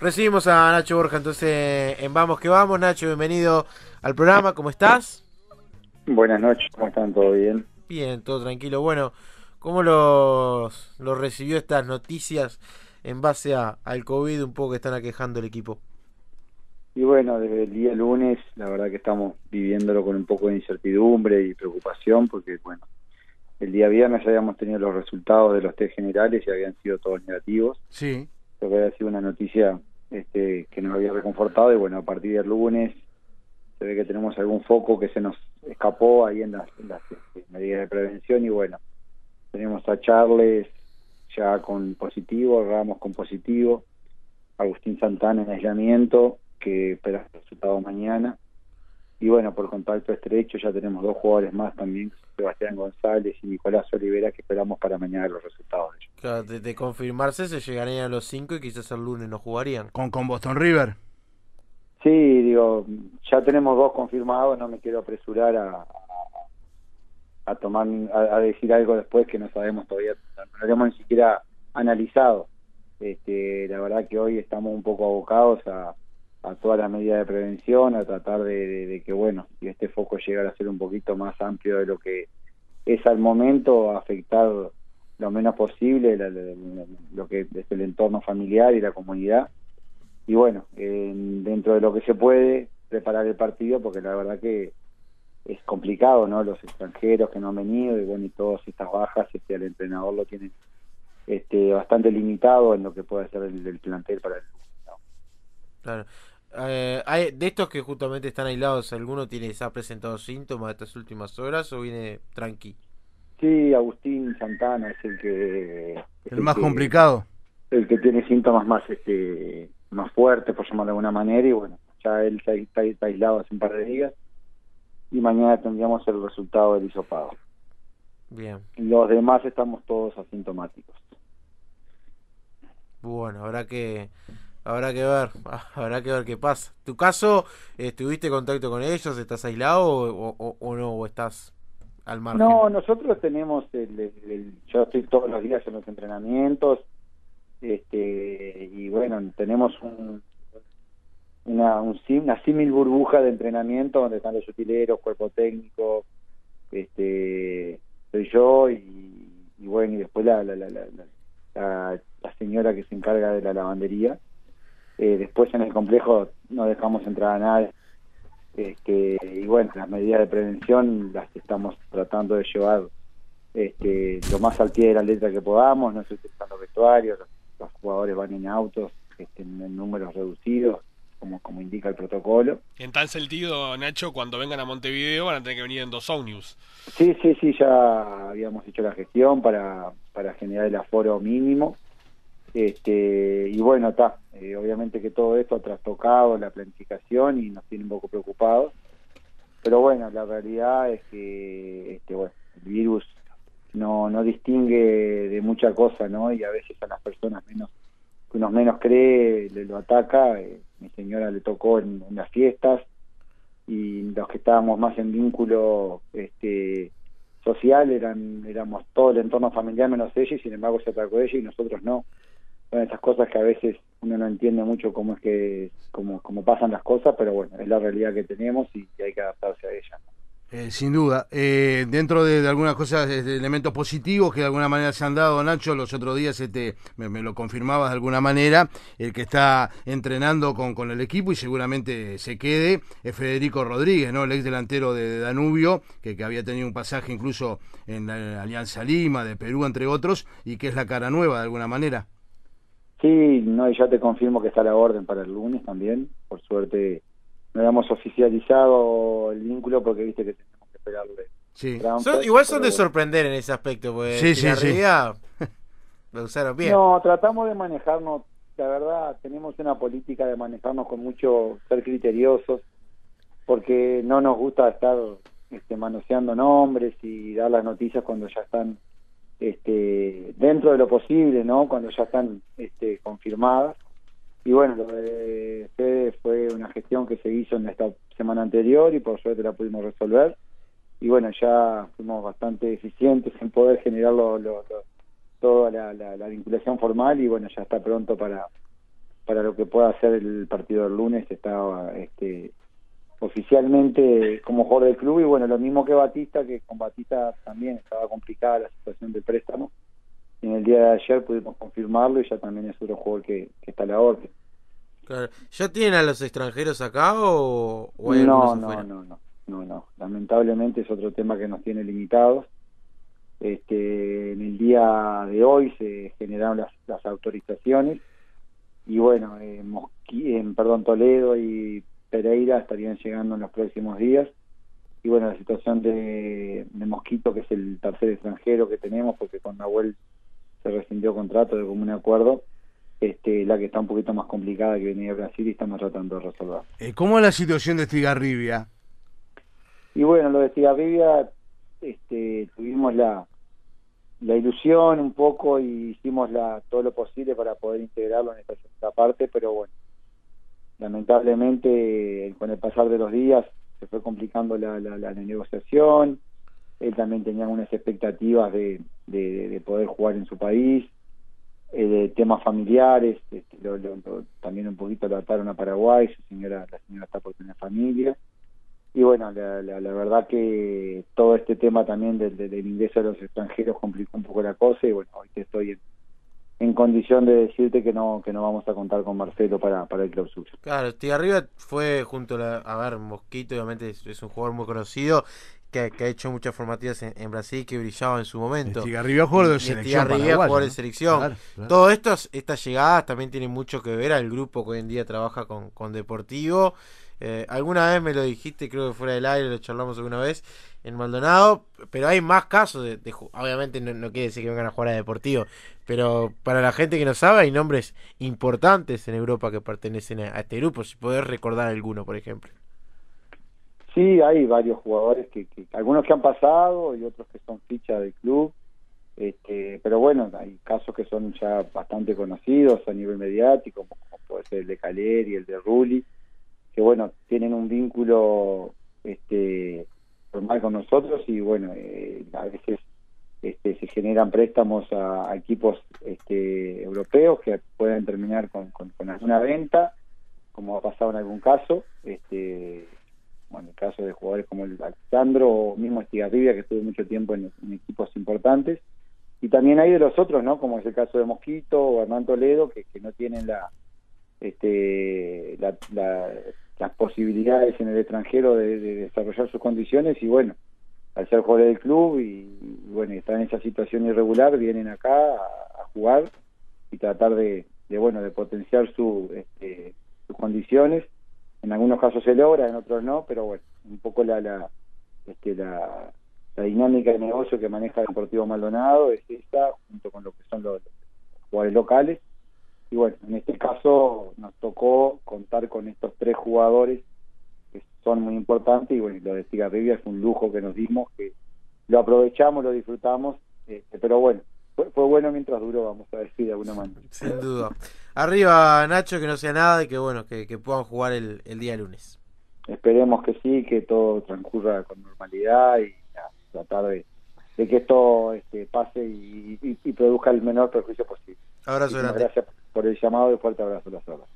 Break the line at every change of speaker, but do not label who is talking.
recibimos a Nacho Borja, entonces en Vamos que Vamos. Nacho, bienvenido al programa, ¿cómo estás?
Buenas noches, ¿cómo están? ¿Todo bien?
Bien, todo tranquilo. Bueno, ¿cómo los, los recibió estas noticias en base a, al COVID un poco que están aquejando el equipo?
Y bueno, desde el día lunes, la verdad que estamos viviéndolo con un poco de incertidumbre y preocupación, porque bueno, el día viernes ya habíamos tenido los resultados de los test generales y habían sido todos negativos.
Sí.
Creo que había sido una noticia este, que nos había reconfortado y bueno, a partir del lunes se ve que tenemos algún foco que se nos escapó ahí en las, este, medidas de prevención y bueno, tenemos a Charles ya con positivo, Ramos con positivo, Agustín Santana en aislamiento, que espera el resultado mañana. Y bueno, por contacto estrecho ya tenemos dos jugadores más también, Sebastián González y Nicolás Olivera, que esperamos para mañana los resultados.
Claro, de, confirmarse se llegarían a los cinco y quizás el lunes no jugarían.
¿Con, con Boston River?
Sí, digo, ya tenemos dos confirmados, no me quiero apresurar a, a tomar a, decir algo después que no sabemos todavía, no lo hemos ni siquiera analizado. Este, la verdad que hoy estamos un poco abocados a, a todas las medidas de prevención, a tratar de, que, bueno, si este foco llegara a ser un poquito más amplio de lo que es al momento, afectar lo menos posible lo que es el entorno familiar y la comunidad. Y bueno, dentro de lo que se puede, preparar el partido, porque la verdad que es complicado, ¿no? Los extranjeros que no han venido y bueno, y todas estas bajas, este, el entrenador lo tiene este, bastante limitado en lo que puede ser el, plantel para el
Claro. Eh, hay, de estos que justamente están aislados, ¿alguno tiene, se ha presentado síntomas de estas últimas horas o viene tranqui?
Sí, Agustín Santana es el que...
el, más complicado.
El que tiene síntomas más este más fuertes, por llamarlo de alguna manera, y bueno, ya él está, está aislado hace un par de días y mañana tendríamos el resultado del hisopado.
Bien.
Los demás estamos todos asintomáticos.
Bueno, habrá que habrá que ver, habrá que ver qué pasa. ¿Tu caso, estuviste en contacto con ellos? ¿Estás aislado o, no? ¿O estás al margen?
No, nosotros tenemos, el, yo estoy todos los días en los entrenamientos este y bueno, tenemos un, una, un, una símil burbuja de entrenamiento donde están los utileros, cuerpo técnico, este soy yo y, bueno, y después la la, la, la, la, señora que se encarga de la lavandería. Eh, después en el complejo no dejamos entrar a nadie. Este, y bueno, las medidas de prevención las estamos tratando de llevar este, lo más al pie de la letra que podamos, no estoy utilizando vestuarios, los, jugadores van en autos este, en números reducidos como, como indica el protocolo.
En tal sentido, Nacho, cuando vengan a Montevideo van a tener que venir en dos Omnius.
Sí, sí, sí, ya habíamos hecho la gestión para, para generar el aforo mínimo. Este, y bueno, está, eh, obviamente que todo esto ha trastocado la planificación y nos tiene un poco preocupados. Pero bueno, la realidad es que este, bueno, el virus no, no distingue de mucha cosa, ¿no? Y a veces a las personas menos que uno menos cree le lo ataca. Eh, mi señora le tocó en, las fiestas y los que estábamos más en vínculo este social eran éramos todo el entorno familiar menos ella y sin embargo se atacó ella y nosotros no son esas cosas que a veces uno no entiende mucho cómo es que cómo, cómo pasan las cosas pero bueno es la realidad que tenemos y, hay que adaptarse a ella
eh, sin duda. Eh, dentro de, algunas cosas, de elementos positivos que de alguna manera se han dado, Nacho, los otros días este, me, lo confirmabas de alguna manera, el que está entrenando con, con, el equipo y seguramente se quede es Federico Rodríguez, ¿no? el ex delantero de, Danubio, que, que, había tenido un pasaje incluso en la Alianza Lima, de Perú, entre otros, y que es la cara nueva de alguna manera.
Sí, no, y ya te confirmo que está la orden para el lunes también, por suerte no habíamos oficializado el vínculo porque viste que tenemos que esperarle.
Sí. igual son de sorprender en ese aspecto, porque sí, sí, realidad lo usaron bien.
No, tratamos de manejarnos, la verdad, tenemos una política de manejarnos con mucho ser criteriosos, porque no nos gusta estar este, manoseando nombres y dar las noticias cuando ya están este, dentro de lo posible, ¿no? Cuando ya están este, confirmadas y bueno, lo de Fede fue una gestión que se hizo en esta semana anterior y por suerte la pudimos resolver. Y bueno, ya fuimos bastante eficientes en poder generar lo, toda la, vinculación formal y bueno, ya está pronto para, para lo que pueda ser el partido del lunes está este, oficialmente como jugador del club y bueno, lo mismo que Batista, que con Batista también estaba complicada la situación del préstamo y en el día de ayer pudimos confirmarlo y ya también es otro jugador que, está a la orden.
Claro. ¿Ya tienen a los extranjeros acá o,
hay no, no, no, no, no, no, lamentablemente es otro tema que nos tiene limitados. Este, en el día de hoy se generaron las, las autorizaciones y bueno, eh, en, perdón, Toledo y Pereira estarían llegando en los próximos días. Y bueno, la situación de, Mosquito, que es el tercer extranjero que tenemos, porque con Nahuel se rescindió contrato de común acuerdo, este, la que está un poquito más complicada que venía de Brasil y estamos tratando de resolver.
Eh, ¿Cómo es la situación de Estigarribia?
Y bueno, lo de Estigarribia, este, tuvimos la, la ilusión un poco y hicimos la, todo lo posible para poder integrarlo en esta segunda parte, pero bueno, lamentablemente con el pasar de los días se fue complicando la, la, negociación, él también tenía unas expectativas de, de, poder jugar en su país, eh, temas familiares, este, también un poquito lo ataron a Paraguay, su señora, la señora está por tener familia, y bueno, la, la, verdad que todo este tema también del, del, ingreso de los extranjeros complicó un poco la cosa y bueno, hoy estoy en, condición de decirte que no que no vamos a contar con Marcelo para, para el clausura.
Claro, arriba fue junto a, a ver, Mosquito obviamente es, un jugador muy conocido que, ha hecho muchas formativas en, Brasil que brillaba en su momento.
Estigarribia jugador de selección.
jugador de selección. Todo esto, estas llegadas también tienen mucho que ver al grupo que hoy en día trabaja con, con Deportivo eh, alguna vez me lo dijiste, creo que fuera del aire, lo charlamos alguna vez en Maldonado, pero hay más casos de, obviamente no, quiere decir que vengan a jugar a Deportivo, pero para la gente que no sabe hay nombres importantes en Europa que pertenecen a, este grupo, si podés recordar alguno, por ejemplo.
Sí, hay varios jugadores que, algunos que han pasado y otros que son fichas del club. Este, pero bueno, hay casos que son ya bastante conocidos a nivel mediático, como, puede ser el de Caleri, el de Rulli, que bueno, tienen un vínculo este formal con nosotros y bueno, eh, a veces este, se generan préstamos a, equipos este, europeos que pueden terminar con, con, alguna venta, como ha pasado en algún caso, este, bueno, el caso de jugadores como el Alexandro o mismo Estigarribia, que estuvo mucho tiempo en, equipos importantes, y también hay de los otros, ¿no? Como es el caso de Mosquito o Hernán Toledo, que no tienen la, este, las posibilidades en el extranjero de, desarrollar sus condiciones y bueno, al ser jugador del club y, bueno, estar en esa situación irregular, vienen acá a, jugar y tratar de, bueno, de potenciar su, este, sus condiciones. En algunos casos se logra, en otros no, pero bueno, un poco la, la, este, la, la dinámica de negocio que maneja el Deportivo Maldonado es esta, junto con lo que son los jugadores locales y bueno, en este caso nos tocó contar con estos tres jugadores que son muy importantes y bueno, lo de Cigarribia es un lujo que nos dimos, que lo aprovechamos, lo disfrutamos, este, pero bueno, fue, bueno mientras duró, vamos a decir de alguna manera.
Sin duda. Arriba Nacho, que no sea nada y que bueno, que, puedan jugar el, el, día lunes.
Esperemos que sí, que todo transcurra con normalidad y tratar de, que esto este, pase y, y, produzca el menor perjuicio posible.
Abrazo grande.
Gracias por el llamado y fuerte abrazo a las horas.